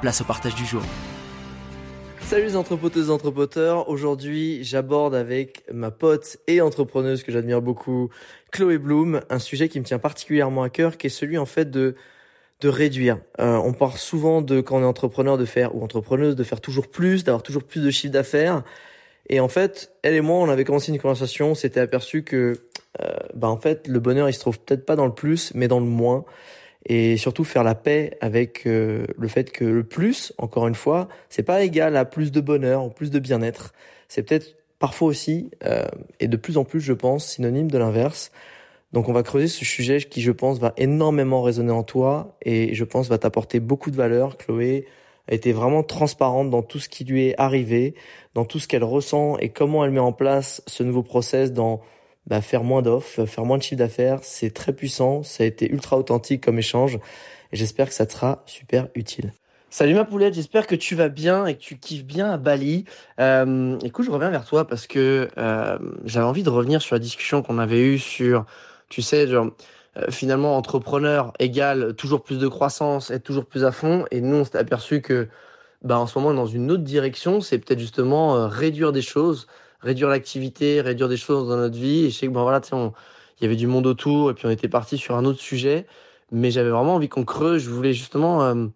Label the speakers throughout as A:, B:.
A: place au partage du jour. Salut les entrepoteuses et entrepoteurs. Aujourd'hui, j'aborde avec ma pote et entrepreneuse que j'admire beaucoup, Chloé Bloom, un sujet qui me tient particulièrement à cœur, qui est celui en fait de de réduire. Euh, on parle souvent de quand on est entrepreneur de faire ou entrepreneuse de faire toujours plus, d'avoir toujours plus de chiffre d'affaires. Et en fait, elle et moi, on avait commencé une conversation, on s'était aperçu que, euh, bah en fait, le bonheur, il se trouve peut-être pas dans le plus, mais dans le moins. Et surtout faire la paix avec euh, le fait que le plus, encore une fois, c'est pas égal à plus de bonheur ou plus de bien-être. C'est peut-être parfois aussi, euh, et de plus en plus, je pense, synonyme de l'inverse. Donc on va creuser ce sujet qui, je pense, va énormément résonner en toi et je pense va t'apporter beaucoup de valeur. Chloé a été vraiment transparente dans tout ce qui lui est arrivé, dans tout ce qu'elle ressent et comment elle met en place ce nouveau process dans bah, faire moins d'offres, faire moins de chiffre d'affaires. C'est très puissant, ça a été ultra authentique comme échange et j'espère que ça te sera super utile. Salut ma poulette, j'espère que tu vas bien et que tu kiffes bien à Bali. Euh, écoute, je reviens vers toi parce que euh, j'avais envie de revenir sur la discussion qu'on avait eue sur tu sais, genre, euh, finalement, entrepreneur égale toujours plus de croissance, être toujours plus à fond. Et nous, on s'est aperçu que, bah, en ce moment, dans une autre direction, c'est peut-être justement euh, réduire des choses, réduire l'activité, réduire des choses dans notre vie. Et je sais que, bon, voilà, tu il y avait du monde autour et puis on était parti sur un autre sujet. Mais j'avais vraiment envie qu'on creuse. Je voulais justement. Euh,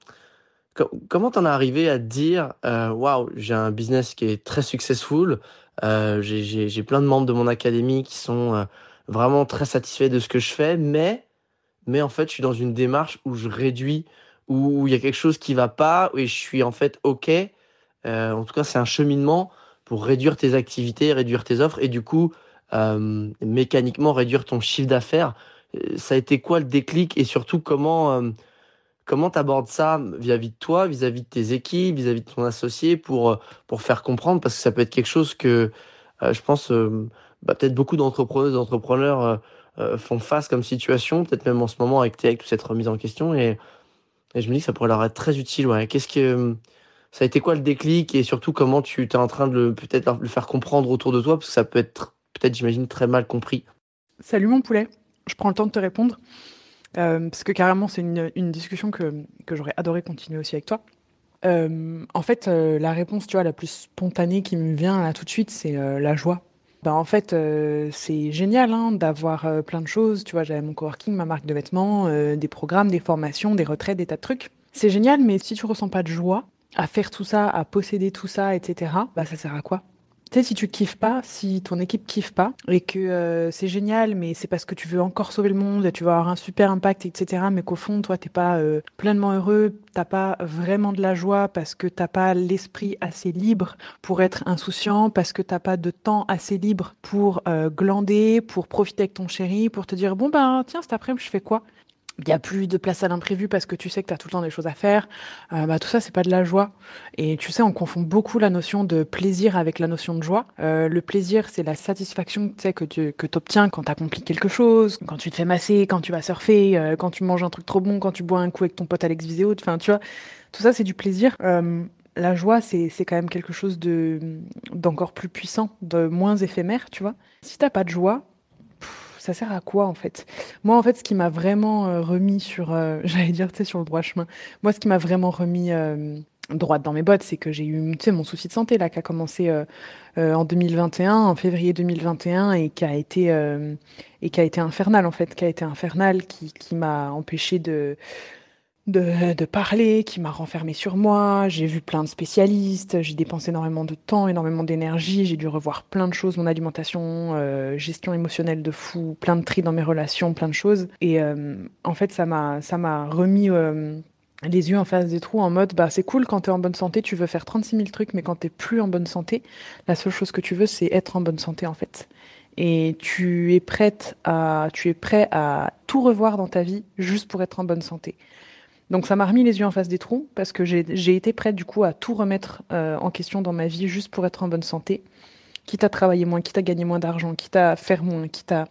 A: comment t'en es arrivé à dire, waouh, j'ai un business qui est très successful. j'ai plein de membres de mon académie qui sont vraiment très satisfait de ce que je fais, mais, mais en fait, je suis dans une démarche où je réduis, où il y a quelque chose qui va pas, et je suis en fait OK. Euh, en tout cas, c'est un cheminement pour réduire tes activités, réduire tes offres, et du coup, euh, mécaniquement réduire ton chiffre d'affaires. Euh, ça a été quoi le déclic et surtout comment euh, comment t'abordes ça vis-à-vis de toi, vis-à-vis de tes équipes, vis-à-vis de ton associé pour pour faire comprendre? Parce que ça peut être quelque chose que je pense bah, peut-être beaucoup d'entrepreneurs, d'entrepreneurs euh, euh, font face comme situation, peut-être même en ce moment avec avec cette remise en question. Et, je me dis que ça pourrait leur être très utile. Qu'est-ce que ça a été quoi le déclic et surtout comment tu es en train de peut-être le faire comprendre autour de toi? Parce que ça peut être peut-être j'imagine très mal compris.
B: Salut mon poulet, je prends le temps de te répondre euh, parce que carrément c'est une, discussion que, que j'aurais adoré continuer aussi avec toi. Euh, en fait, euh, la réponse, tu vois, la plus spontanée qui me vient là tout de suite, c'est la joie. Ben, en fait, c'est génial hein, d'avoir plein de choses. Tu vois, j'avais mon coworking, ma marque de vêtements, des programmes, des formations, des retraites, des tas de trucs. C'est génial, mais si tu ressens pas de joie à faire tout ça, à posséder tout ça, etc., bah ça sert à quoi? Tu sais, si tu kiffes pas, si ton équipe kiffe pas, et que euh, c'est génial, mais c'est parce que tu veux encore sauver le monde, tu vas avoir un super impact, etc., mais qu'au fond, toi, t'es pas euh, pleinement heureux, t'as pas vraiment de la joie parce que t'as pas l'esprit assez libre pour être insouciant, parce que t'as pas de temps assez libre pour euh, glander, pour profiter avec ton chéri, pour te dire, bon, ben, tiens, cet après-midi, je fais quoi? Il n'y a plus de place à l'imprévu parce que tu sais que tu as tout le temps des choses à faire. Euh, bah, tout ça, c'est pas de la joie. Et tu sais, on confond beaucoup la notion de plaisir avec la notion de joie. Euh, le plaisir, c'est la satisfaction que tu que obtiens quand tu accomplis quelque chose, quand tu te fais masser, quand tu vas surfer, euh, quand tu manges un truc trop bon, quand tu bois un coup avec ton pote Alex Viséo. Enfin, tu vois, tout ça, c'est du plaisir. La joie, c'est quand même quelque chose de d'encore plus puissant, de moins éphémère, tu vois. Si t'as pas de joie, ça sert à quoi en fait? Moi en fait ce qui m'a vraiment euh, remis sur, euh, j'allais dire tu sais sur le droit chemin, moi ce qui m'a vraiment remis euh, droite dans mes bottes, c'est que j'ai eu tu sais mon souci de santé là qui a commencé en 2021, en février 2021 et qui a été et qui a été infernal en fait, qui a été infernal, qui, qui m'a empêché de de, parler, qui m'a renfermé sur moi. J'ai vu plein de spécialistes, j'ai dépensé énormément de temps, énormément d'énergie, j'ai dû revoir plein de choses, mon alimentation, euh, gestion émotionnelle de fou, plein de tri dans mes relations, plein de choses. Et euh, en fait, ça m'a, ça m'a remis euh, les yeux en face des trous en mode, bah c'est cool quand t'es en bonne santé, tu veux faire 36 000 trucs, mais quand t'es plus en bonne santé, la seule chose que tu veux, c'est être en bonne santé en fait. Et tu es prête à, tu es prêt à tout revoir dans ta vie juste pour être en bonne santé. Donc ça m'a remis les yeux en face des trous parce que j'ai été prête du coup à tout remettre euh, en question dans ma vie juste pour être en bonne santé, quitte à travailler moins, quitte à gagner moins d'argent, quitte à faire moins, quitte à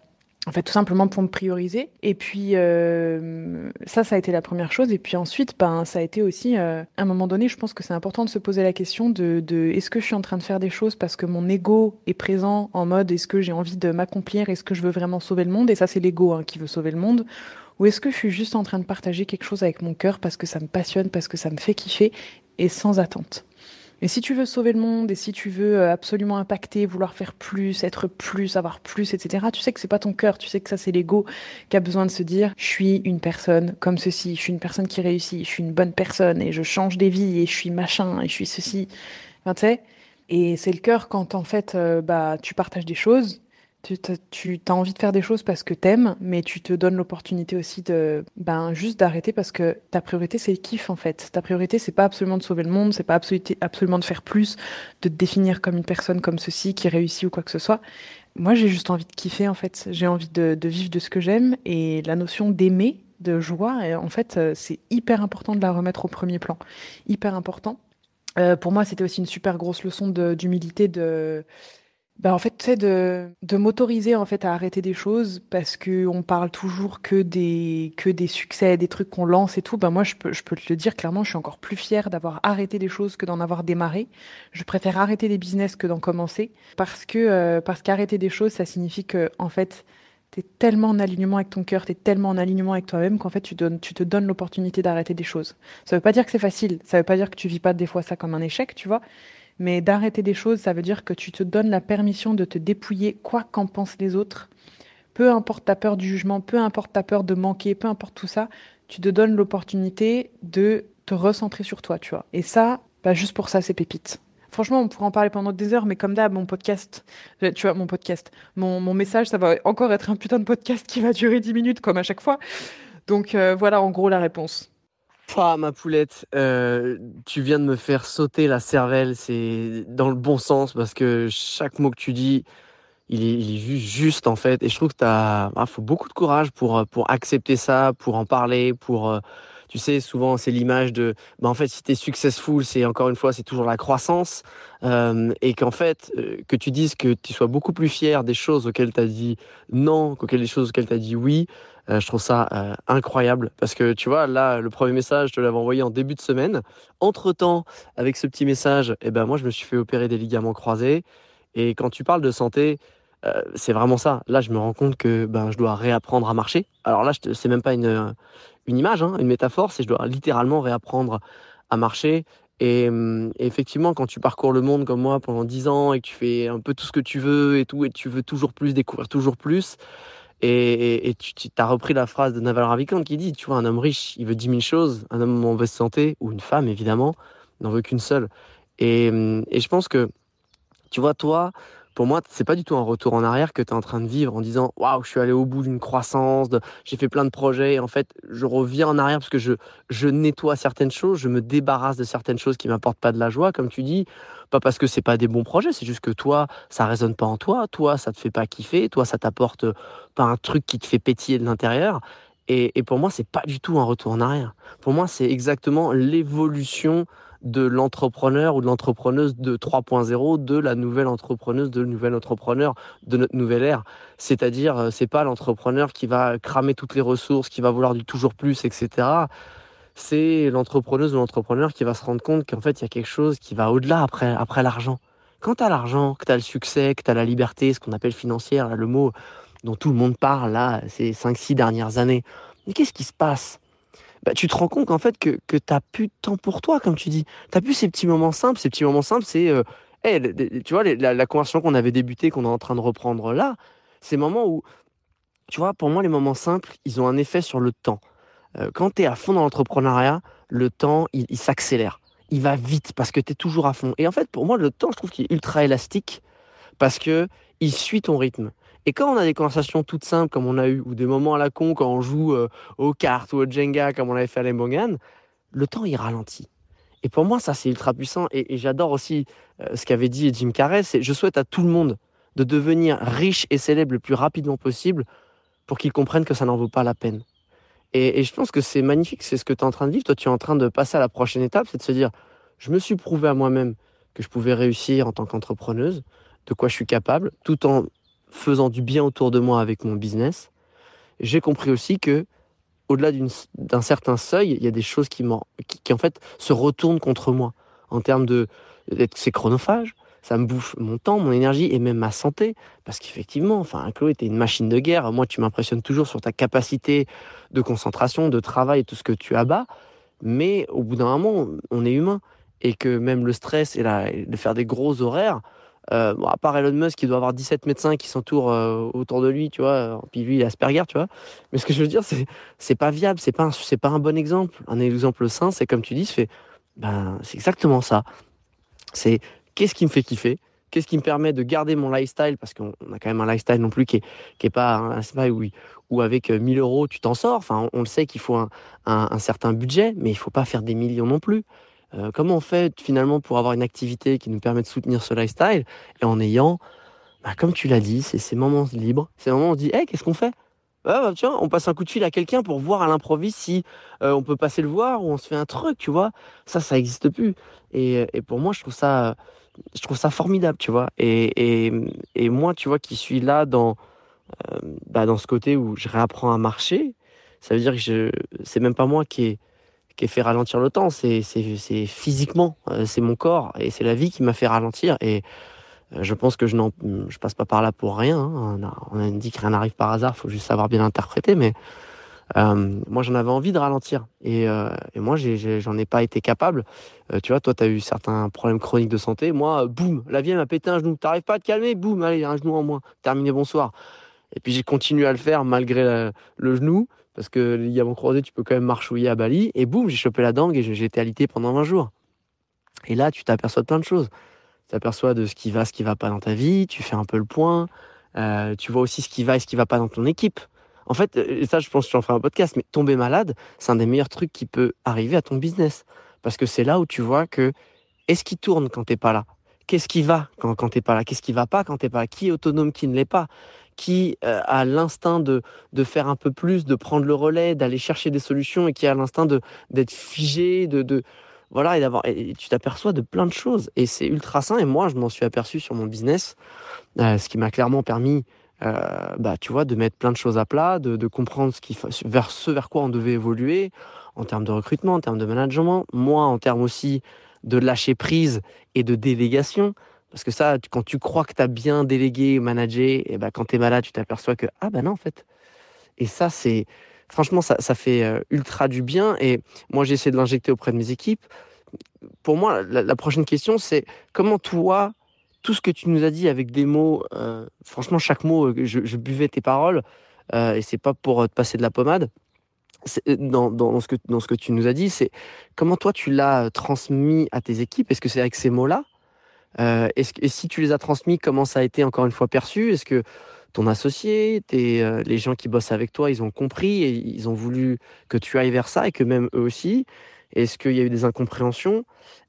B: en fait tout simplement pour me prioriser. Et puis euh, ça, ça a été la première chose. Et puis ensuite, ben ça a été aussi euh, à un moment donné, je pense que c'est important de se poser la question de, de est-ce que je suis en train de faire des choses parce que mon ego est présent en mode est-ce que j'ai envie de m'accomplir, est-ce que je veux vraiment sauver le monde? Et ça, c'est l'ego hein, qui veut sauver le monde ou est-ce que je suis juste en train de partager quelque chose avec mon cœur parce que ça me passionne, parce que ça me fait kiffer et sans attente? Et si tu veux sauver le monde et si tu veux euh, absolument impacter, vouloir faire plus, être plus, avoir plus, etc., tu sais que c'est pas ton cœur, tu sais que ça c'est l'ego qui a besoin de se dire je suis une personne comme ceci, je suis une personne qui réussit, je suis une bonne personne et je change des vies et je suis machin et je suis ceci. Tu Et c'est le cœur quand en fait euh, bah tu partages des choses tu, as envie de faire des choses parce que t'aimes, mais tu te donnes l'opportunité aussi de, ben, juste d'arrêter parce que ta priorité, c'est le kiff, en fait. Ta priorité, c'est pas absolument de sauver le monde, c'est pas absolument de faire plus, de te définir comme une personne comme ceci, qui réussit ou quoi que ce soit. Moi, j'ai juste envie de kiffer, en fait. J'ai envie de, vivre de ce que j'aime et la notion d'aimer, de joie, en fait, euh, c'est hyper important de la remettre au premier plan. Hyper important. Euh, pour moi, c'était aussi une super grosse leçon d'humilité de, bah en fait, sais, de, de m'autoriser en fait à arrêter des choses parce que on parle toujours que des que des succès, des trucs qu'on lance et tout. Bah moi, je peux je peux te le dire clairement, je suis encore plus fière d'avoir arrêté des choses que d'en avoir démarré. Je préfère arrêter des business que d'en commencer parce que euh, parce qu'arrêter des choses, ça signifie que en fait, tu es tellement en alignement avec ton cœur, tu es tellement en alignement avec toi-même qu'en fait, tu, donnes, tu te donnes l'opportunité d'arrêter des choses. Ça veut pas dire que c'est facile, ça veut pas dire que tu vis pas des fois ça comme un échec, tu vois, mais d'arrêter des choses, ça veut dire que tu te donnes la permission de te dépouiller, quoi qu'en pensent les autres. Peu importe ta peur du jugement, peu importe ta peur de manquer, peu importe tout ça, tu te donnes l'opportunité de te recentrer sur toi, tu vois. Et ça, bah juste pour ça, c'est pépite. Franchement, on pourrait en parler pendant des heures, mais comme d'hab, mon podcast, euh, tu vois, mon podcast, mon, message, ça va encore être un putain de podcast qui va durer 10 minutes, comme à chaque fois. Donc euh, voilà, en gros, la réponse.
A: Ah, ma poulette, euh, tu viens de me faire sauter la cervelle, c'est dans le bon sens parce que chaque mot que tu dis, il est, juste, en fait. Et je trouve que tu as, ah, faut beaucoup de courage pour, pour accepter ça, pour en parler, pour, euh, tu sais, souvent c'est l'image de, bah, en fait, si tu es successful, c'est encore une fois, c'est toujours la croissance. Euh, et qu'en fait, euh, que tu dises que tu sois beaucoup plus fier des choses auxquelles tu as dit non qu'auxquelles des choses auxquelles tu as dit oui, euh, je trouve ça euh, incroyable parce que tu vois, là, le premier message, je te l'avais envoyé en début de semaine. Entre temps, avec ce petit message, eh ben, moi, je me suis fait opérer des ligaments croisés. Et quand tu parles de santé, euh, c'est vraiment ça. Là, je me rends compte que ben, je dois réapprendre à marcher. Alors là, c'est même pas une, une image, hein, une métaphore, c'est je dois littéralement réapprendre à marcher. Et, hum, effectivement, quand tu parcours le monde comme moi pendant 10 ans et que tu fais un peu tout ce que tu veux et tout, et tu veux toujours plus, découvrir toujours plus, et, tu, as repris la phrase de Naval Ravikant qui dit, tu vois, un homme riche, il veut 10 000 choses, un homme en mauvaise santé, ou une femme évidemment, n'en veut qu'une seule. Et, je pense que, tu vois, toi, pour moi, c'est pas du tout un retour en arrière que tu es en train de vivre en disant waouh, je suis allé au bout d'une croissance, j'ai fait plein de projets. Et en fait, je reviens en arrière parce que je, je nettoie certaines choses, je me débarrasse de certaines choses qui m'apportent pas de la joie, comme tu dis. Pas parce que c'est pas des bons projets, c'est juste que toi, ça résonne pas en toi, toi, ça te fait pas kiffer, toi, ça t'apporte pas un truc qui te fait pétiller de l'intérieur. Et, pour moi, c'est pas du tout un retour en arrière. Pour moi, c'est exactement l'évolution de l'entrepreneur ou de l'entrepreneuse de 3.0, de la nouvelle entrepreneuse, de entrepreneur de notre nouvelle ère. C'est-à-dire, euh, c'est pas l'entrepreneur qui va cramer toutes les ressources, qui va vouloir du toujours plus, etc. C'est l'entrepreneuse ou l'entrepreneur qui va se rendre compte qu'en fait, il y a quelque chose qui va au-delà après, après l'argent. Quand tu as l'argent, que tu as le succès, que tu as la liberté, ce qu'on appelle financière, le mot dont tout le monde parle là, ces 5-6 dernières années, mais qu'est-ce qui se passe? Bah, tu te rends compte qu'en fait que, que tu n'as plus de temps pour toi, comme tu dis. Tu n'as plus ces petits moments simples. Ces petits moments simples, c'est, euh, tu vois, la, la, conversation qu'on avait débutée, qu'on est en train de reprendre là, ces moments où, tu vois, pour moi, les moments simples, ils ont un effet sur le temps. Euh, quand tu es à fond dans l'entrepreneuriat, le temps, il, s'accélère. Il va vite parce que tu es toujours à fond. Et en fait, pour moi, le temps, je trouve qu'il est ultra élastique parce que il suit ton rythme. Et quand on a des conversations toutes simples comme on a eu, ou des moments à la con quand on joue euh, aux cartes ou au Jenga comme on avait fait à Lembogan, le temps il ralentit. Et pour moi, ça c'est ultra puissant. Et, et j'adore aussi euh, ce qu'avait dit Jim Carrey, c'est je souhaite à tout le monde de devenir riche et célèbre le plus rapidement possible pour qu'ils comprennent que ça n'en vaut pas la peine. Et, je pense que c'est magnifique, c'est ce que tu es en train de vivre. Toi, tu es en train de passer à la prochaine étape, c'est de se dire, je me suis prouvé à moi-même que je pouvais réussir en tant qu'entrepreneuse, de quoi je suis capable, tout en faisant du bien autour de moi avec mon business. J'ai compris aussi que au-delà d'un certain seuil, il y a des choses qui, qui, en fait se retournent contre moi en termes de c'est chronophage, ça me bouffe mon temps, mon énergie et même ma santé parce qu'effectivement, enfin Chloé, t'es une machine de guerre. Moi, tu m'impressionnes toujours sur ta capacité de concentration, de travail tout ce que tu abats. Mais au bout d'un moment, on est humain et que même le stress et la, de faire des gros horaires, euh, bon, à part Elon Musk qui doit avoir 17 médecins qui s'entourent euh, autour de lui, tu vois, euh, puis lui il a Asperger, tu vois. Mais ce que je veux dire, c'est c'est pas viable, c'est pas pas un bon exemple. Un exemple sain, c'est comme tu dis, c'est ben c'est exactement ça. C'est qu'est-ce qui me fait kiffer, qu'est-ce qui me permet de garder mon lifestyle? Parce qu'on on a quand même un lifestyle non plus qui est qui est pas un pas où, avec euh, 1000 euros tu t'en sors. Enfin, on, le sait qu'il faut un, certain budget, mais il faut pas faire des millions non plus. Euh, comment on fait finalement pour avoir une activité qui nous permet de soutenir ce lifestyle? Et en ayant, bah, comme tu l'as dit, c'est ces moments libres, ces moments où on se dit, hey, qu'est-ce qu'on fait? Ah, bah, on passe un coup de fil à quelqu'un pour voir à l'improviste si euh, on peut passer le voir ou on se fait un truc, tu vois? Ça, ça n'existe plus. Et pour moi, je trouve ça, je trouve ça formidable, tu vois. Et, et, et moi, tu vois, qui suis là dans, euh, bah, dans ce côté où je réapprends à marcher, ça veut dire que c'est même pas moi qui ai qui ai fait ralentir le temps, c'est c'est- c'est physiquement, euh, c'est mon corps et c'est la vie qui m'a fait ralentir. Et euh, je pense que je n'en, passe pas par là pour rien. hein. On, a, dit que rien n'arrive par hasard, faut juste savoir bien l'interpréter. Mais moi, j'en avais envie de ralentir et, euh, moi, j'en ai, pas été capable. Euh, tu vois, toi, tu as eu certains problèmes chroniques de santé. Moi, euh, boum, la vie m'a pété un genou. T'arrives pas à te calmer, boum, allez, un genou en moins. Terminé, bonsoir. Et puis j'ai continué à le faire malgré le genou, parce que le ligament croisé, tu peux quand même marchouiller à Bali. Et boum, j'ai chopé la dengue et j'ai été alité pendant 20 jours. Et là, tu t'aperçois de plein de choses. Tu t'aperçois de ce qui va, ce qui va pas dans ta vie, tu fais un peu le point, euh, tu vois aussi ce qui va et ce qui va pas dans ton équipe. En fait, euh, ça, je pense que j'en ferai un podcast, mais tomber malade, c'est un des meilleurs trucs qui peut arriver à ton business. Parce que c'est là où tu vois que est-ce qui tourne quand t'es pas là? Qu'est-ce qui va quand, quand t'es pas là? Qu'est-ce qui va pas quand t'es pas là? Qui est autonome, qui ne l'est pas? Qui euh, a l'instinct de, de faire un peu plus, de prendre le relais, d'aller chercher des solutions et qui a l'instinct d'être figé, de, de voilà et d'avoir tu t'aperçois de plein de choses. Et c'est ultra sain et moi je m'en suis aperçu sur mon business, euh, ce qui m'a clairement permis euh, bah, tu vois, de mettre plein de choses à plat, de, comprendre ce qui, vers ce vers quoi on devait évoluer en termes de recrutement, en termes de management, moi en termes aussi de lâcher prise et de délégation. Parce que ça, quand tu crois que tu as bien délégué, managé, et ben quand tu es malade, tu t'aperçois que, ah ben non, en fait. Et ça, c'est. Franchement, ça, ça fait euh, ultra du bien. Et moi, j'ai essayé de l'injecter auprès de mes équipes. Pour moi, la prochaine question, c'est comment toi, tout ce que tu nous as dit avec des mots, euh, franchement, chaque mot, euh, je, buvais tes paroles, euh, et c'est pas pour te passer de la pommade. Dans, ce que, tu nous as dit, c'est comment toi tu l'as transmis à tes équipes? Est-ce que c'est avec ces mots-là? Et si tu les as transmis, comment ça a été encore une fois perçu? Est-ce que ton associé, tes, les gens qui bossent avec toi, ils ont compris et ils ont voulu que tu ailles vers ça et que même eux aussi? Est-ce qu'il y a eu des incompréhensions?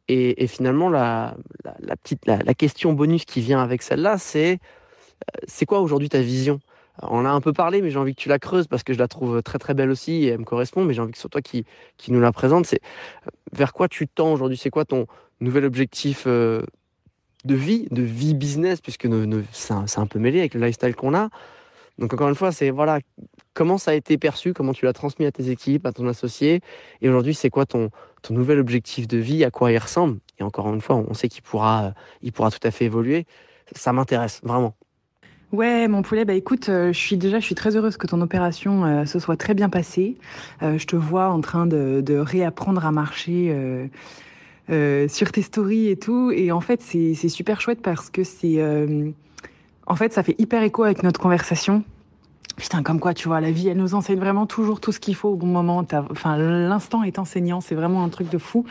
A: Et, finalement, la, petite, la, question bonus qui vient avec celle-là, c'est euh, c'est quoi aujourd'hui ta vision? On a un peu parlé, mais j'ai envie que tu la creuses parce que je la trouve très très belle aussi et elle me correspond. Mais j'ai envie que ce soit toi qui, qui nous la présente. C'est euh, vers quoi tu tends aujourd'hui? C'est quoi ton nouvel objectif euh, de vie, de vie business, puisque c'est un peu mêlé avec le lifestyle qu'on a? Donc encore une fois, c'est voilà comment ça a été perçu, comment tu l'as transmis à tes équipes, à ton associé, et aujourd'hui c'est quoi ton, ton nouvel objectif de vie, à quoi il ressemble. Et encore une fois, on sait qu'il pourra, euh, il pourra tout à fait évoluer. Ça m'intéresse vraiment.
B: Ouais, mon poulet, bah écoute, euh, je suis déjà, je suis très heureuse que ton opération euh, se soit très bien passée. Je te vois en train de, de réapprendre à marcher sur tes stories et tout. Et en fait, c'est super chouette parce que c'est, en fait, ça fait hyper écho avec notre conversation. Putain, comme quoi, tu vois, la vie, elle nous enseigne vraiment toujours tout ce qu'il faut au bon moment. Enfin, l'instant est enseignant, c'est vraiment un truc de fou.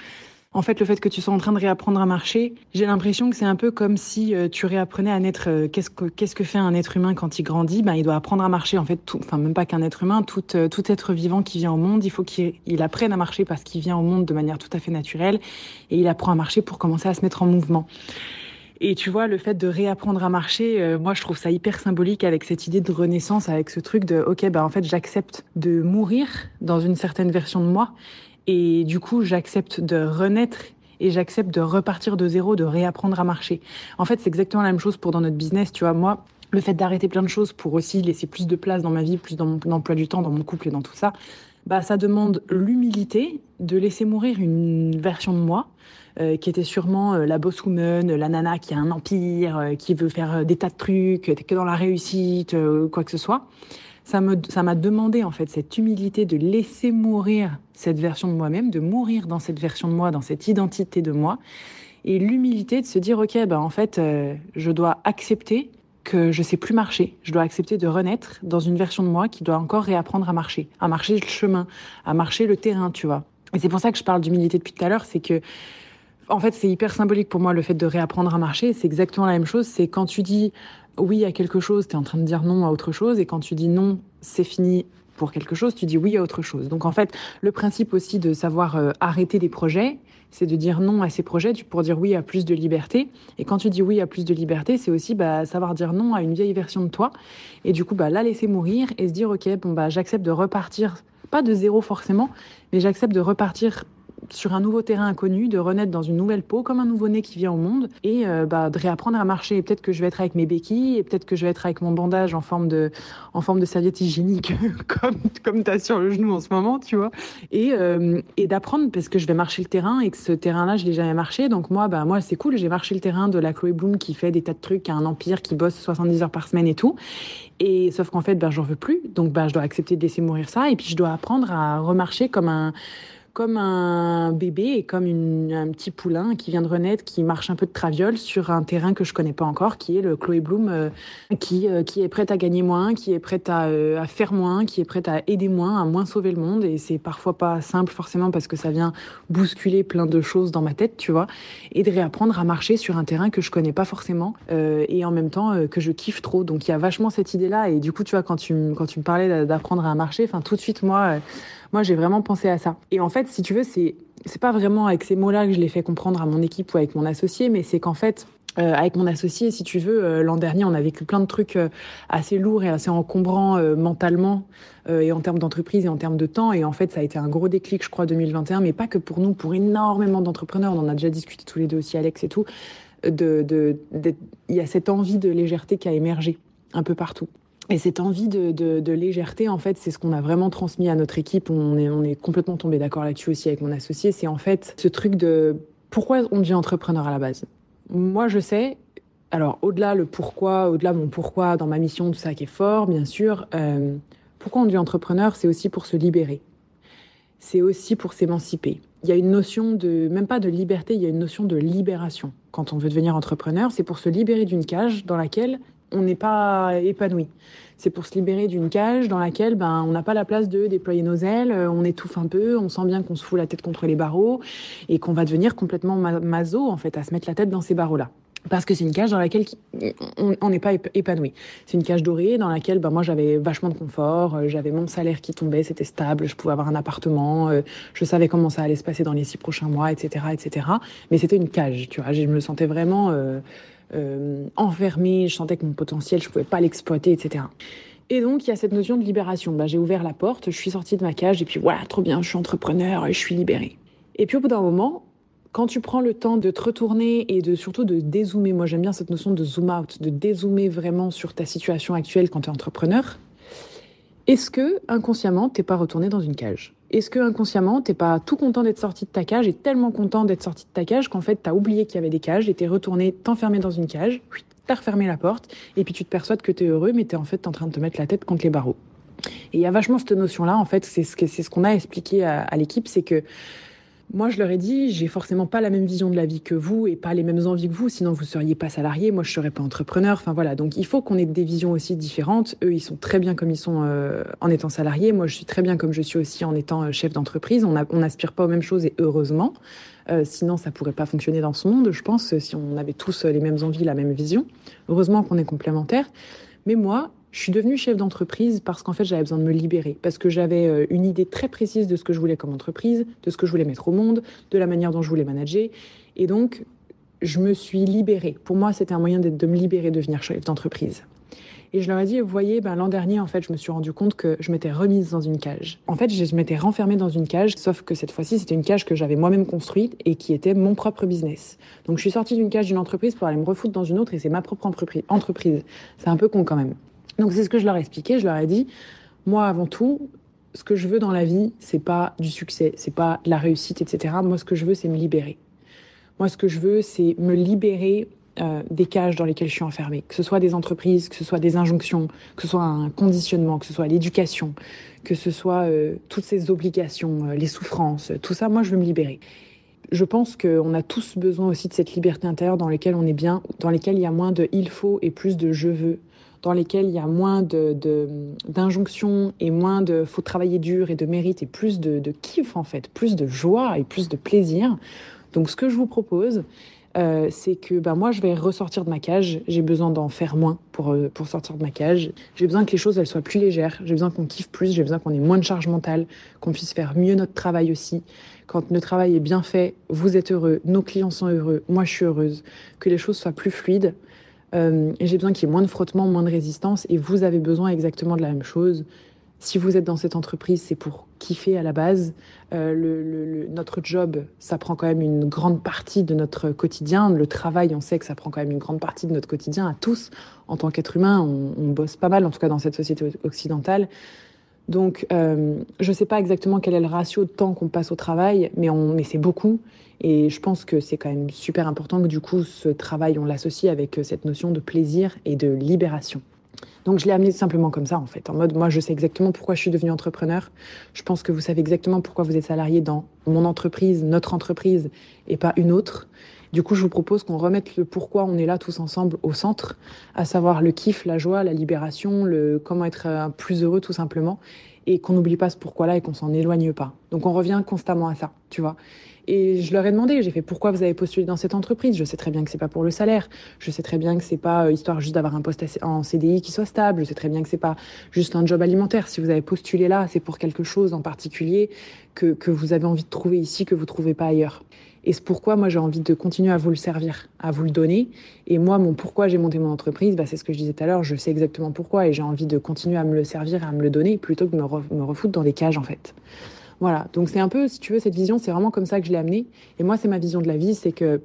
B: En fait, le fait que tu sois en train de réapprendre à marcher, j'ai l'impression que c'est un peu comme si euh, tu réapprenais à naître. Euh, qu'est-ce que qu'est-ce que fait un être humain quand il grandit? Ben, il doit apprendre à marcher. En fait, tout, enfin même pas qu'un être humain, tout euh, tout être vivant qui vient au monde, il faut qu'il apprenne à marcher parce qu'il vient au monde de manière tout à fait naturelle et il apprend à marcher pour commencer à se mettre en mouvement. Et tu vois, le fait de réapprendre à marcher, moi, je trouve ça hyper symbolique avec cette idée de renaissance, avec ce truc de, OK, ben, en fait, j'accepte de mourir dans une certaine version de moi et du coup, j'accepte de renaître et j'accepte de repartir de zéro, de réapprendre à marcher. En fait, c'est exactement la même chose pour dans notre business. Tu vois, moi, le fait d'arrêter plein de choses pour aussi laisser plus de place dans ma vie, plus dans mon emploi du temps, dans mon couple et dans tout ça, bah, ça demande l'humilité de laisser mourir une version de moi euh, qui était sûrement euh, la boss woman, la nana qui a un empire, euh, qui veut faire des tas de trucs, que dans la réussite, quoi que ce soit ça me, ça m'a demandé en fait cette humilité de laisser mourir cette version de moi-même, de mourir dans cette version de moi, dans cette identité de moi, et l'humilité de se dire ok, ben en fait, euh, je dois accepter que je sais plus marcher. Je dois accepter de renaître dans une version de moi qui doit encore réapprendre à marcher, à marcher le chemin, à marcher le terrain, tu vois. Et c'est pour ça que je parle d'humilité depuis tout à l'heure, c'est que en fait, c'est hyper symbolique pour moi le fait de réapprendre à marcher. C'est exactement la même chose. C'est quand tu dis oui à quelque chose, tu es en train de dire non à autre chose. Et quand tu dis non, c'est fini pour quelque chose, tu dis oui à autre chose. Donc en fait, le principe aussi de savoir euh, arrêter des projets, c'est de dire non à ces projets pour dire oui à plus de liberté. Et quand tu dis oui à plus de liberté, c'est aussi bah, savoir dire non à une vieille version de toi. Et du coup, bah, la laisser mourir et se dire, OK, bon, bah, j'accepte de repartir, pas de zéro forcément, mais j'accepte de repartir sur un nouveau terrain inconnu, de renaître dans une nouvelle peau, comme un nouveau-né qui vient au monde, et euh, bah, de réapprendre à marcher. Et peut-être que je vais être avec mes béquilles, et peut-être que je vais être avec mon bandage en forme de, en forme de serviette hygiénique, comme, comme tu as sur le genou en ce moment, tu vois. Et, euh, et d'apprendre, parce que je vais marcher le terrain, et que ce terrain-là, je l'ai jamais marché. Donc moi, bah, moi c'est cool, j'ai marché le terrain de la Chloé Bloom qui fait des tas de trucs, qui a un empire, qui bosse 70 heures par semaine et tout. Et sauf qu'en fait, bah, j'en veux plus. Donc bah, je dois accepter de laisser mourir ça, et puis je dois apprendre à remarcher comme un comme un bébé et comme un petit poulain qui vient de renaître, qui marche un peu de traviole sur un terrain que je connais pas encore, qui est le Chloé Bloom, euh, qui, euh, qui est prête à gagner moins, qui est prête à, euh, à, faire moins, qui est prête à aider moins, à moins sauver le monde. Et c'est parfois pas simple forcément parce que ça vient bousculer plein de choses dans ma tête, tu vois, et de réapprendre à marcher sur un terrain que je connais pas forcément et en même temps que je kiffe trop. Donc il y a vachement cette idée-là. Et du coup, tu vois, quand tu, quand tu me parlais d'apprendre à marcher, enfin tout de suite, moi moi, j'ai vraiment pensé à ça. Et en fait, si tu veux, c'est c'est pas vraiment avec ces mots-là que je l'ai fait comprendre à mon équipe ou avec mon associé, mais c'est qu'en fait, euh, avec mon associé, si tu veux, euh, l'an dernier, on a vécu plein de trucs euh, assez lourds et assez encombrants mentalement et en termes d'entreprise et en termes de temps. Et en fait, ça a été un gros déclic, je crois, 2021, mais pas que pour nous, pour énormément d'entrepreneurs. On en a déjà discuté tous les deux aussi, Alex et tout. De, de, il y a cette envie de légèreté qui a émergé un peu partout. Et cette envie de, légèreté, en fait, c'est ce qu'on a vraiment transmis à notre équipe. On est, on est complètement tombé d'accord là-dessus aussi avec mon associé. C'est en fait ce truc de pourquoi on devient entrepreneur à la base. Moi, je sais. Alors, au-delà le pourquoi, au-delà mon pourquoi dans ma mission, tout ça qui est fort, bien sûr. Euh, pourquoi on devient entrepreneur, c'est aussi pour se libérer. C'est aussi pour s'émanciper. Il y a une notion de, même pas de liberté, il y a une notion de libération. Quand on veut devenir entrepreneur, c'est pour se libérer d'une cage dans laquelle on n'est pas épanoui. C'est pour se libérer d'une cage dans laquelle ben, on n'a pas la place de déployer nos ailes, euh, on étouffe un peu, on sent bien qu'on se fout la tête contre les barreaux et qu'on va devenir complètement maso en fait à se mettre la tête dans ces barreaux-là. Parce que c'est une cage dans laquelle on n'est pas épanoui. C'est une cage dorée dans laquelle ben, moi j'avais vachement de confort, euh, j'avais mon salaire qui tombait, c'était stable, je pouvais avoir un appartement, euh, je savais comment ça allait se passer dans les six prochains mois, etc. etc. Mais c'était une cage, tu vois, je me sentais vraiment euh, enfermée, je sentais que mon potentiel, je pouvais pas l'exploiter, etc. Et donc, il y a cette notion de libération. Bah, j'ai ouvert la porte, je suis sortie de ma cage, et puis voilà, trop bien, je suis entrepreneur, je suis libérée. Et puis au bout d'un moment, quand tu prends le temps de te retourner et de surtout de dézoomer, moi j'aime bien cette notion de zoom out, de dézoomer vraiment sur ta situation actuelle quand tu es entrepreneur, est-ce que inconsciemment t'es pas retourné dans une cage? Est-ce que inconsciemment t'es pas tout content d'être sorti de ta cage et tellement content d'être sorti de ta cage qu'en fait t'as oublié qu'il y avait des cages et t'es retourné t'enfermer dans une cage, t'as refermé la porte et puis tu te persuades que t'es heureux mais t'es en fait en train de te mettre la tête contre les barreaux. Et il y a vachement cette notion là en fait, c'est ce qu'on a expliqué à l'équipe, c'est que Moi, je leur ai dit, j'ai forcément pas la même vision de la vie que vous et pas les mêmes envies que vous, sinon vous seriez pas salarié, moi je serais pas entrepreneur. Enfin voilà, donc il faut qu'on ait des visions aussi différentes. Eux, ils sont très bien comme ils sont euh, en étant salariés. Moi, je suis très bien comme je suis aussi en étant euh, chef d'entreprise. On n'aspire pas aux mêmes choses et heureusement. Euh, sinon, ça pourrait pas fonctionner dans ce monde, je pense, si on avait tous les mêmes envies, la même vision. Heureusement qu'on est complémentaires. Mais moi, je suis devenue chef d'entreprise parce qu'en fait, j'avais besoin de me libérer, parce que j'avais euh, une idée très précise de ce que je voulais comme entreprise, de ce que je voulais mettre au monde, de la manière dont je voulais manager. Et donc, je me suis libérée. Pour moi, c'était un moyen de me libérer, de devenir chef d'entreprise. Et je leur ai dit, vous voyez, ben, l'an dernier, en fait, je me suis rendu compte que je m'étais remise dans une cage. En fait, je m'étais renfermée dans une cage, sauf que cette fois-ci, c'était une cage que j'avais moi-même construite et qui était mon propre business. Donc, je suis sortie d'une cage d'une entreprise pour aller me refoutre dans une autre et c'est ma propre entreprise. C'est un peu con quand même. Donc c'est ce que je leur ai expliqué. Je leur ai dit, moi avant tout, ce que je veux dans la vie, c'est pas du succès, c'est pas de la réussite, etc. Moi, ce que je veux, c'est me libérer. Moi, ce que je veux, c'est me libérer euh, des cages dans lesquelles je suis enfermée, que ce soit des entreprises, que ce soit des injonctions, que ce soit un conditionnement, que ce soit l'éducation, que ce soit euh, toutes ces obligations, euh, les souffrances, tout ça, moi je veux me libérer. Je pense qu'on a tous besoin aussi de cette liberté intérieure dans laquelle on est bien, dans lesquelles il y a moins de il faut et plus de je veux, dans lesquels il y a moins d'injonctions de, et moins de faut travailler dur et de mérite et plus de, de kiff en fait, plus de joie et plus de plaisir. Donc ce que je vous propose, euh, c'est que bah, moi, je vais ressortir de ma cage. J'ai besoin d'en faire moins pour, euh, pour sortir de ma cage. J'ai besoin que les choses elles soient plus légères. J'ai besoin qu'on kiffe plus. J'ai besoin qu'on ait moins de charge mentale, qu'on puisse faire mieux notre travail aussi. Quand le travail est bien fait, vous êtes heureux, nos clients sont heureux, moi je suis heureuse. Que les choses soient plus fluides. Euh, j'ai besoin qu'il y ait moins de frottement, moins de résistance. Et vous avez besoin exactement de la même chose. Si vous êtes dans cette entreprise, c'est pour kiffer à la base. Euh, notre job, ça prend quand même une grande partie de notre quotidien. Le travail, on sait que ça prend quand même une grande partie de notre quotidien à tous. En tant qu'être humain, on, bosse pas mal, en tout cas dans cette société occidentale. Donc, euh, je ne sais pas exactement quel est le ratio de temps qu'on passe au travail, mais, c'est beaucoup. Et je pense que c'est quand même super important que du coup, ce travail, on l'associe avec cette notion de plaisir et de libération. Donc je l'ai amené simplement comme ça en fait, en mode moi je sais exactement pourquoi je suis devenue entrepreneur. Je pense que vous savez exactement pourquoi vous êtes salarié dans mon entreprise, notre entreprise et pas une autre. Du coup, je vous propose qu'on remette le pourquoi on est là tous ensemble au centre, à savoir le kiff, la joie, la libération, le comment être euh, plus heureux tout simplement, et qu'on n'oublie pas ce pourquoi-là et qu'on s'en éloigne pas. Donc on revient constamment à ça, tu vois. Et je leur ai demandé, j'ai fait pourquoi vous avez postulé dans cette entreprise? Je sais très bien que c'est pas pour le salaire. Je sais très bien que c'est pas euh, histoire juste d'avoir un poste en CDI qui soit stable. Je sais très bien que c'est pas juste un job alimentaire. Si vous avez postulé là, c'est pour quelque chose en particulier que, que vous avez envie de trouver ici que vous trouvez pas ailleurs. Et c'est pourquoi moi j'ai envie de continuer à vous le servir, à vous le donner. Et moi, mon pourquoi j'ai monté mon entreprise, bah, c'est ce que je disais tout à l'heure, je sais exactement pourquoi et j'ai envie de continuer à me le servir, à me le donner, plutôt que me, me refoutre dans des cages en fait. Voilà, donc c'est un peu, si tu veux, cette vision, c'est vraiment comme ça que je l'ai amenée. Et moi, c'est ma vision de la vie, c'est que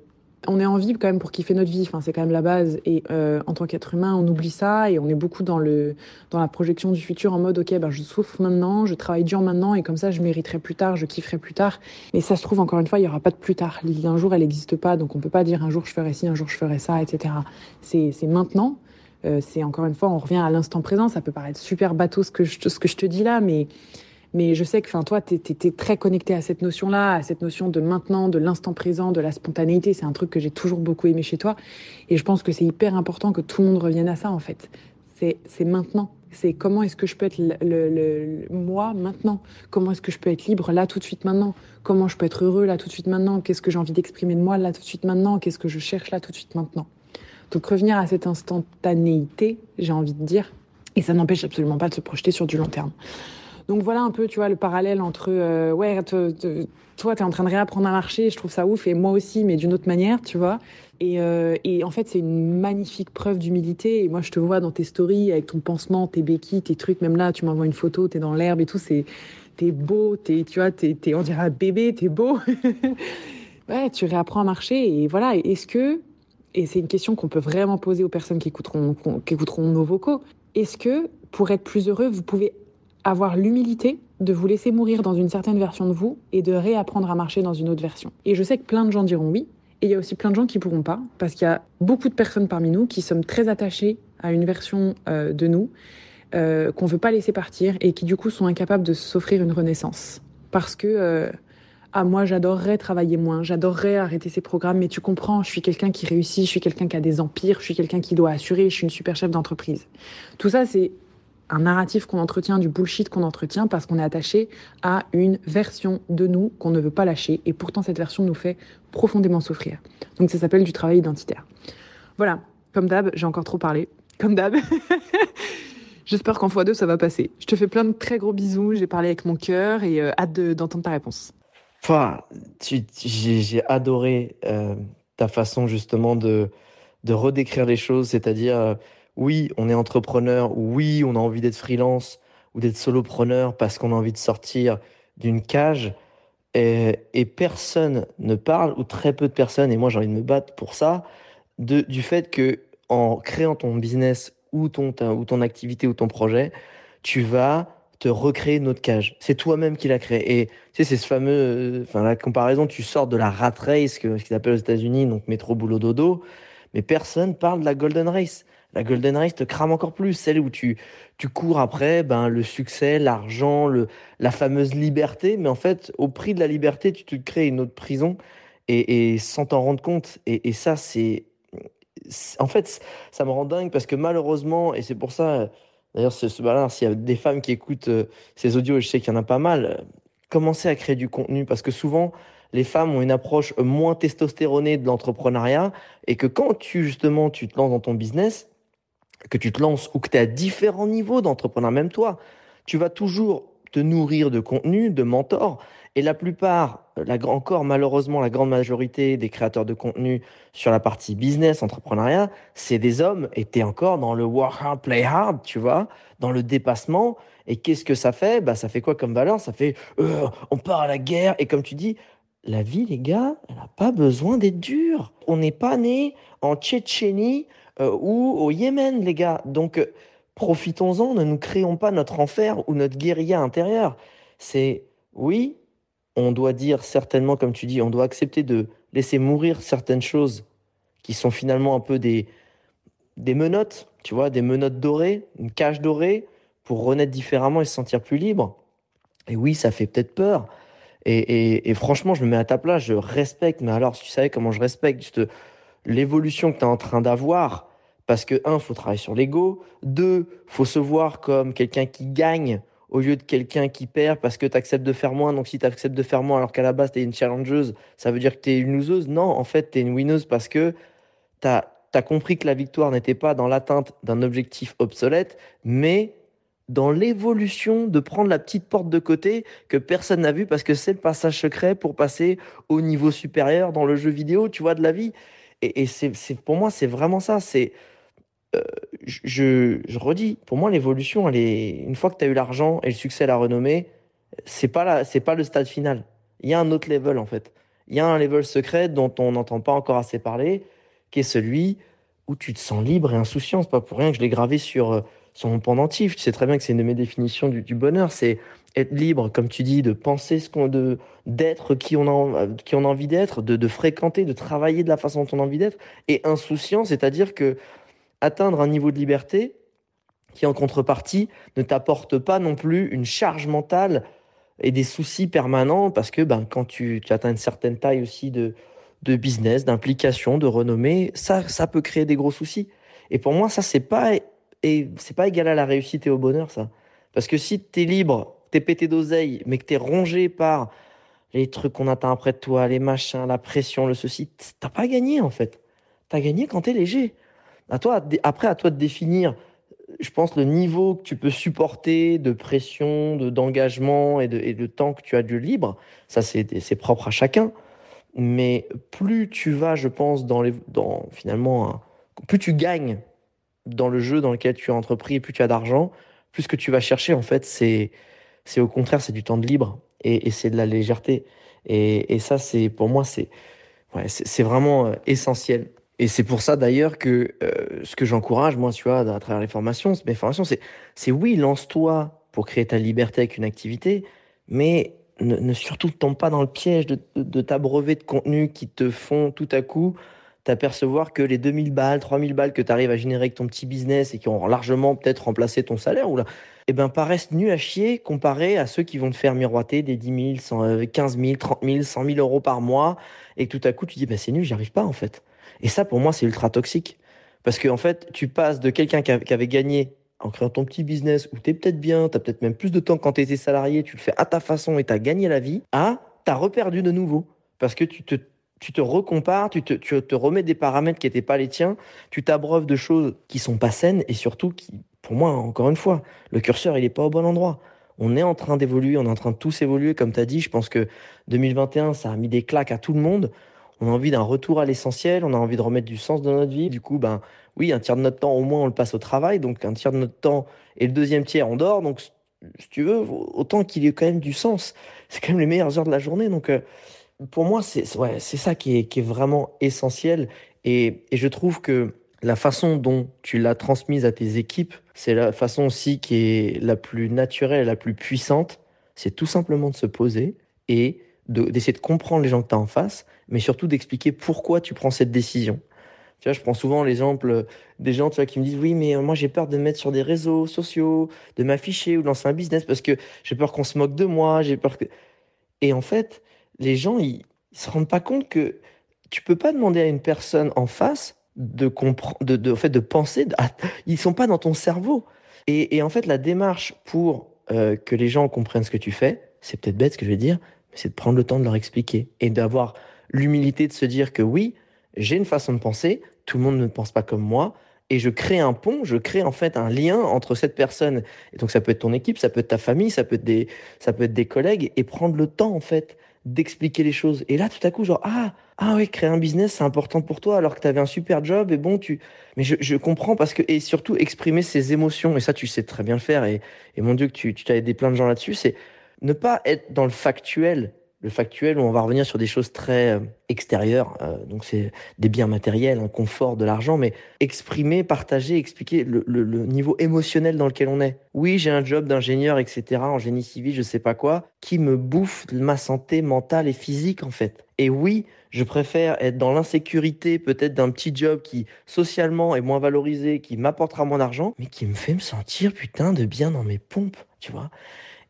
B: on est en vie quand même pour kiffer notre vie. Enfin, c'est quand même la base. Et euh, en tant qu'être humain, on oublie ça et on est beaucoup dans le dans la projection du futur en mode ok, ben je souffre maintenant, je travaille dur maintenant et comme ça, je mériterai plus tard, je kifferai plus tard. Mais ça se trouve encore une fois, il y aura pas de plus tard. L'idée d'un jour, elle n'existe pas, donc on peut pas dire un jour je ferai ci, un jour je ferai ça, etc. C'est c'est maintenant. Euh, c'est encore une fois, on revient à l'instant présent. Ça peut paraître super bateau ce que je, ce que je te dis là, mais mais je sais que enfin, toi, tu es, très connecté à cette notion-là, à cette notion de maintenant, de l'instant présent, de la spontanéité. C'est un truc que j'ai toujours beaucoup aimé chez toi. Et je pense que c'est hyper important que tout le monde revienne à ça, en fait. C'est maintenant. C'est comment est-ce que je peux être le, le, moi maintenant? Comment est-ce que je peux être libre là tout de suite maintenant? Comment je peux être heureux là tout de suite maintenant? Qu'est-ce que j'ai envie d'exprimer de moi là tout de suite maintenant? Qu'est-ce que je cherche là tout de suite maintenant? Donc revenir à cette instantanéité, j'ai envie de dire, et ça n'empêche absolument pas de se projeter sur du long terme. Donc voilà un peu, tu vois, le parallèle entre, euh, ouais, toi, tu es en train de réapprendre à marcher, je trouve ça ouf, et moi aussi, mais d'une autre manière, tu vois. Et, euh, et en fait, c'est une magnifique preuve d'humilité. Et moi, je te vois dans tes stories avec ton pansement, tes béquilles, tes trucs. Même là, tu m'envoies une photo, t'es dans l'herbe et tout. C'est, t'es beau, t'es, tu vois, t'es, t'es, on dirait un bébé, t'es beau. ouais, tu réapprends à marcher. Et voilà. Est-ce que, et c'est une question qu'on peut vraiment poser aux personnes qui écouteront, qui écouteront nos vocaux. Est-ce que, pour être plus heureux, vous pouvez avoir l'humilité de vous laisser mourir dans une certaine version de vous et de réapprendre à marcher dans une autre version. Et je sais que plein de gens diront oui, et il y a aussi plein de gens qui pourront pas, parce qu'il y a beaucoup de personnes parmi nous qui sommes très attachés à une version euh, de nous euh, qu'on veut pas laisser partir et qui du coup sont incapables de s'offrir une renaissance. Parce que euh, ah moi j'adorerais travailler moins, j'adorerais arrêter ces programmes, mais tu comprends, je suis quelqu'un qui réussit, je suis quelqu'un qui a des empires, je suis quelqu'un qui doit assurer, je suis une super chef d'entreprise. Tout ça c'est un narratif qu'on entretient, du bullshit qu'on entretient parce qu'on est attaché à une version de nous qu'on ne veut pas lâcher et pourtant cette version nous fait profondément souffrir. Donc ça s'appelle du travail identitaire. Voilà, comme d'hab, j'ai encore trop parlé. Comme d'hab. J'espère qu'en x2 ça va passer. Je te fais plein de très gros bisous, j'ai parlé avec mon cœur et euh, hâte d'entendre ta réponse.
A: J'ai adoré euh, ta façon justement de, de redécrire les choses, c'est-à-dire euh, oui, on est entrepreneur, oui, on a envie d'être freelance ou d'être solopreneur parce qu'on a envie de sortir d'une cage. Et, personne ne parle, ou très peu de personnes, et moi j'ai envie de me battre pour ça, du fait que en créant ton business ou ton, activité ou ton projet, tu vas te recréer une autre cage. C'est toi-même qui l'as créé. Et tu sais, c'est ce fameux, euh, enfin la comparaison, tu sors de la rat race, que, ce qu'ils appellent aux États-Unis, donc métro boulot dodo, mais personne parle de la golden race. La Golden Race te crame encore plus, celle où tu, tu cours après ben, le succès, l'argent, la fameuse liberté, mais en fait, au prix de la liberté, tu te crées une autre prison et, sans t'en rendre compte. Et, et ça, c'est. En fait, ça me rend dingue parce que malheureusement, et c'est pour ça, d'ailleurs, ce, ce s'il y a des femmes qui écoutent euh, ces audios, et je sais qu'il y en a pas mal, euh, commencez à créer du contenu parce que souvent, les femmes ont une approche moins testostéronée de l'entrepreneuriat et que quand tu justement tu te lances dans ton business, que tu te lances ou que tu es à différents niveaux d'entrepreneur, même toi, tu vas toujours te nourrir de contenu, de mentors. Et la plupart, encore malheureusement la grande majorité des créateurs de contenu sur la partie business, entrepreneuriat, c'est des hommes et tu es encore dans le work hard, play hard, tu vois, dans le dépassement. Et qu'est-ce que ça fait? Bah, Ça fait quoi comme valeur? Ça fait euh, on part à la guerre. Et comme tu dis, la vie, les gars, elle n'a pas besoin d'être dure. On n'est pas né en Tchétchénie ou au Yémen, les gars. Donc, euh, profitons-en, ne nous créons pas notre enfer ou notre guérilla intérieure. C'est, oui, on doit dire certainement, comme tu dis, on doit accepter de laisser mourir certaines choses qui sont finalement un peu des, des menottes, tu vois, des menottes dorées, une cage dorée, pour renaître différemment et se sentir plus libre. Et oui, ça fait peut-être peur. Et, et, et, franchement, je me mets à ta place, je respecte, mais alors, tu savais comment je respecte juste l'évolution que tu es en train d'avoir, parce que, un, faut travailler sur l'ego, deux, faut se voir comme quelqu'un qui gagne au lieu de quelqu'un qui perd parce que tu acceptes de faire moins. Donc, si tu acceptes de faire moins alors qu'à la base, tu es une challengeuse, ça veut dire que tu es une loseuse? Non, en fait, tu es une winneuse parce que tu as, compris que la victoire n'était pas dans l'atteinte d'un objectif obsolète, mais dans l'évolution de prendre la petite porte de côté que personne n'a vu parce que c'est le passage secret pour passer au niveau supérieur dans le jeu vidéo, tu vois, de la vie. Et, c'est, pour moi, c'est vraiment ça. C'est, euh, je, redis, pour moi, l'évolution, elle est, une fois que tu as eu l'argent et le succès, la renommée, c'est pas c'est pas le stade final. Il y a un autre level, en fait. Il y a un level secret dont on n'entend pas encore assez parler, qui est celui où tu te sens libre et insouciant. C'est pas pour rien que je l'ai gravé sur, mon pendentif. Tu sais très bien que c'est une de mes définitions du, du bonheur. C'est être libre, comme tu dis, de penser ce qu'on, de, d'être qui on a, qui on a envie d'être, de, de fréquenter, de travailler de la façon dont on a envie d'être, et insouciant, c'est-à-dire que atteindre un niveau de liberté qui, en contrepartie, ne t'apporte pas non plus une charge mentale et des soucis permanents, parce que ben, quand tu, tu atteins une certaine taille aussi de, de business, d'implication, de renommée, ça, ça peut créer des gros soucis. Et pour moi, ça, c'est pas, et c'est pas égal à la réussite et au bonheur, ça. Parce que si tu es libre t'es pété d'oseille, mais que t'es rongé par les trucs qu'on attend après de toi, les machins, la pression, le ceci, t'as pas gagné en fait. T'as gagné quand t'es léger. À toi, après, à toi de définir, je pense, le niveau que tu peux supporter de pression, de d'engagement et de, et temps que tu as de libre. Ça, c'est propre à chacun. Mais plus tu vas, je pense, dans les, dans finalement, plus tu gagnes dans le jeu dans lequel tu as entrepris, plus tu as d'argent, plus ce que tu vas chercher, en fait, c'est c'est au contraire, c'est du temps de libre et, et c'est de la légèreté. Et, et ça, c'est pour moi, c'est ouais, c'est vraiment euh, essentiel. Et c'est pour ça d'ailleurs que euh, ce que j'encourage, moi, tu vois, à travers les formations, mes formations, c'est, c'est oui, lance-toi pour créer ta liberté avec une activité, mais ne, ne surtout tombe pas dans le piège de, de, de t'abreuver de contenu qui te font tout à coup t'apercevoir que les 2000 balles, 3000 balles que tu arrives à générer avec ton petit business et qui ont largement peut-être remplacé ton salaire, ou là, eh ben, paraissent nus à chier comparé à ceux qui vont te faire miroiter des 10 000, 15 000, 30 000, 100 000 euros par mois, et tout à coup, tu dis, ben, c'est nul, j'y arrive pas, en fait. Et ça, pour moi, c'est ultra toxique. Parce que, en fait, tu passes de quelqu'un qui avait gagné en créant ton petit business où tu es peut-être bien, tu as peut-être même plus de temps quand tu étais salarié, tu le fais à ta façon et tu as gagné la vie, à tu as reperdu de nouveau. Parce que tu te, tu te recompares, tu te, remets des paramètres qui n'étaient pas les tiens, tu t'abreuves de choses qui sont pas saines et surtout qui, pour moi, encore une fois, le curseur, il n'est pas au bon endroit. On est en train d'évoluer, on est en train de tous évoluer, comme tu as dit. Je pense que 2021, ça a mis des claques à tout le monde. On a envie d'un retour à l'essentiel, on a envie de remettre du sens dans notre vie. Du coup, ben, oui, un tiers de notre temps, au moins, on le passe au travail. Donc, un tiers de notre temps et le deuxième tiers, on dort. Donc, si tu veux, autant qu'il y ait quand même du sens. C'est quand même les meilleures heures de la journée. Donc, euh, pour moi, c'est ouais, ça qui est, vraiment essentiel. Et, et je trouve que la façon dont tu l'as transmise à tes équipes, c'est la façon aussi qui est la plus naturelle, la plus puissante. C'est tout simplement de se poser et d'essayer de, comprendre les gens que tu as en face, mais surtout d'expliquer pourquoi tu prends cette décision. Tu vois, je prends souvent l'exemple des gens tu vois, qui me disent Oui, mais moi j'ai peur de me mettre sur des réseaux sociaux, de m'afficher ou de lancer un business parce que j'ai peur qu'on se moque de moi, j'ai peur que. Et en fait, les gens, ils, ne se rendent pas compte que tu peux pas demander à une personne en face de comprendre, de, de, fait, de penser. Ils ils sont pas dans ton cerveau. Et, et en fait, la démarche pour euh, que les gens comprennent ce que tu fais, c'est peut-être bête ce que je vais dire, mais c'est de prendre le temps de leur expliquer et d'avoir l'humilité de se dire que oui, j'ai une façon de penser, tout le monde ne pense pas comme moi, et je crée un pont, je crée en fait un lien entre cette personne. Et donc ça peut être ton équipe, ça peut être ta famille, ça peut être des, ça peut être des collègues, et prendre le temps en fait d'expliquer les choses. Et là, tout à coup, genre, ah, ah ouais, créer un business, c'est important pour toi, alors que tu avais un super job, et bon, tu. Mais je, je, comprends parce que. Et surtout, exprimer ses émotions, et ça, tu sais très bien le faire, et, et mon Dieu, que tu, tu t'as aidé plein de gens là-dessus, c'est ne pas être dans le factuel, le factuel où on va revenir sur des choses très euh, extérieures, euh, donc c'est des biens matériels, un confort, de l'argent, mais exprimer, partager, expliquer le, le, niveau émotionnel dans lequel on est. Oui, j'ai un job d'ingénieur, etc., en génie civil, je sais pas quoi, qui me bouffe ma santé mentale et physique en fait. Et oui, je préfère être dans l'insécurité peut-être d'un petit job qui socialement est moins valorisé, qui m'apportera moins d'argent, mais qui me fait me sentir putain de bien dans mes pompes, tu vois.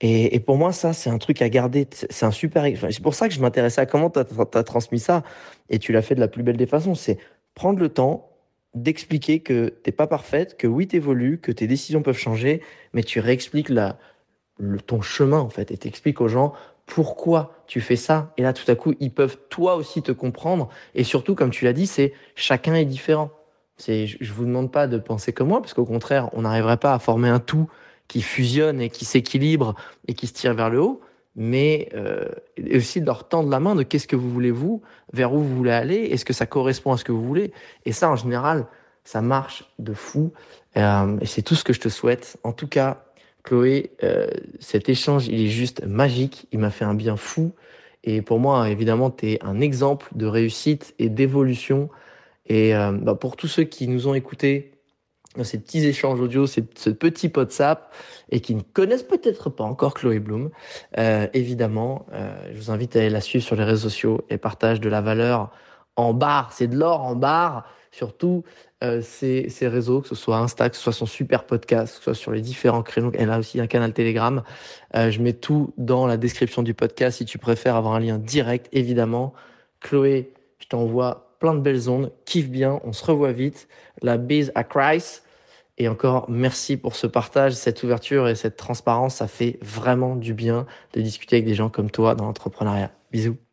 A: Et, pour moi, ça, c'est un truc à garder. C'est un super. c'est pour ça que je m'intéressais à comment tu as, transmis ça. Et tu l'as fait de la plus belle des façons. C'est prendre le temps d'expliquer que t'es pas parfaite, que oui, t'évolues, que tes décisions peuvent changer, mais tu réexpliques le, ton chemin, en fait. Et t'expliques aux gens pourquoi tu fais ça. Et là, tout à coup, ils peuvent toi aussi te comprendre. Et surtout, comme tu l'as dit, c'est chacun est différent. C'est, je vous demande pas de penser comme moi, parce qu'au contraire, on n'arriverait pas à former un tout qui fusionnent et qui s'équilibrent et qui se tirent vers le haut, mais euh, aussi de leur tendre la main de qu'est-ce que vous voulez vous, vers où vous voulez aller, est-ce que ça correspond à ce que vous voulez. Et ça, en général, ça marche de fou. Euh, et c'est tout ce que je te souhaite. En tout cas, Chloé, euh, cet échange, il est juste magique. Il m'a fait un bien fou. Et pour moi, évidemment, tu es un exemple de réussite et d'évolution. Et euh, bah, pour tous ceux qui nous ont écoutés, ces petits échanges audio, ce petit WhatsApp, et qui ne connaissent peut-être pas encore Chloé Bloom, euh, évidemment, euh, je vous invite à aller la suivre sur les réseaux sociaux et partage de la valeur en barre. C'est de l'or en barre. Surtout euh, ces, ces, réseaux, que ce soit Insta, que ce soit son super podcast, que ce soit sur les différents créneaux. Elle a aussi un canal Telegram. Euh, je mets tout dans la description du podcast si tu préfères avoir un lien direct, évidemment. Chloé, je t'envoie plein de belles ondes. Kiffe bien, on se revoit vite. La bise à Christ. Et encore, merci pour ce partage, cette ouverture et cette transparence. Ça fait vraiment du bien de discuter avec des gens comme toi dans l'entrepreneuriat. Bisous.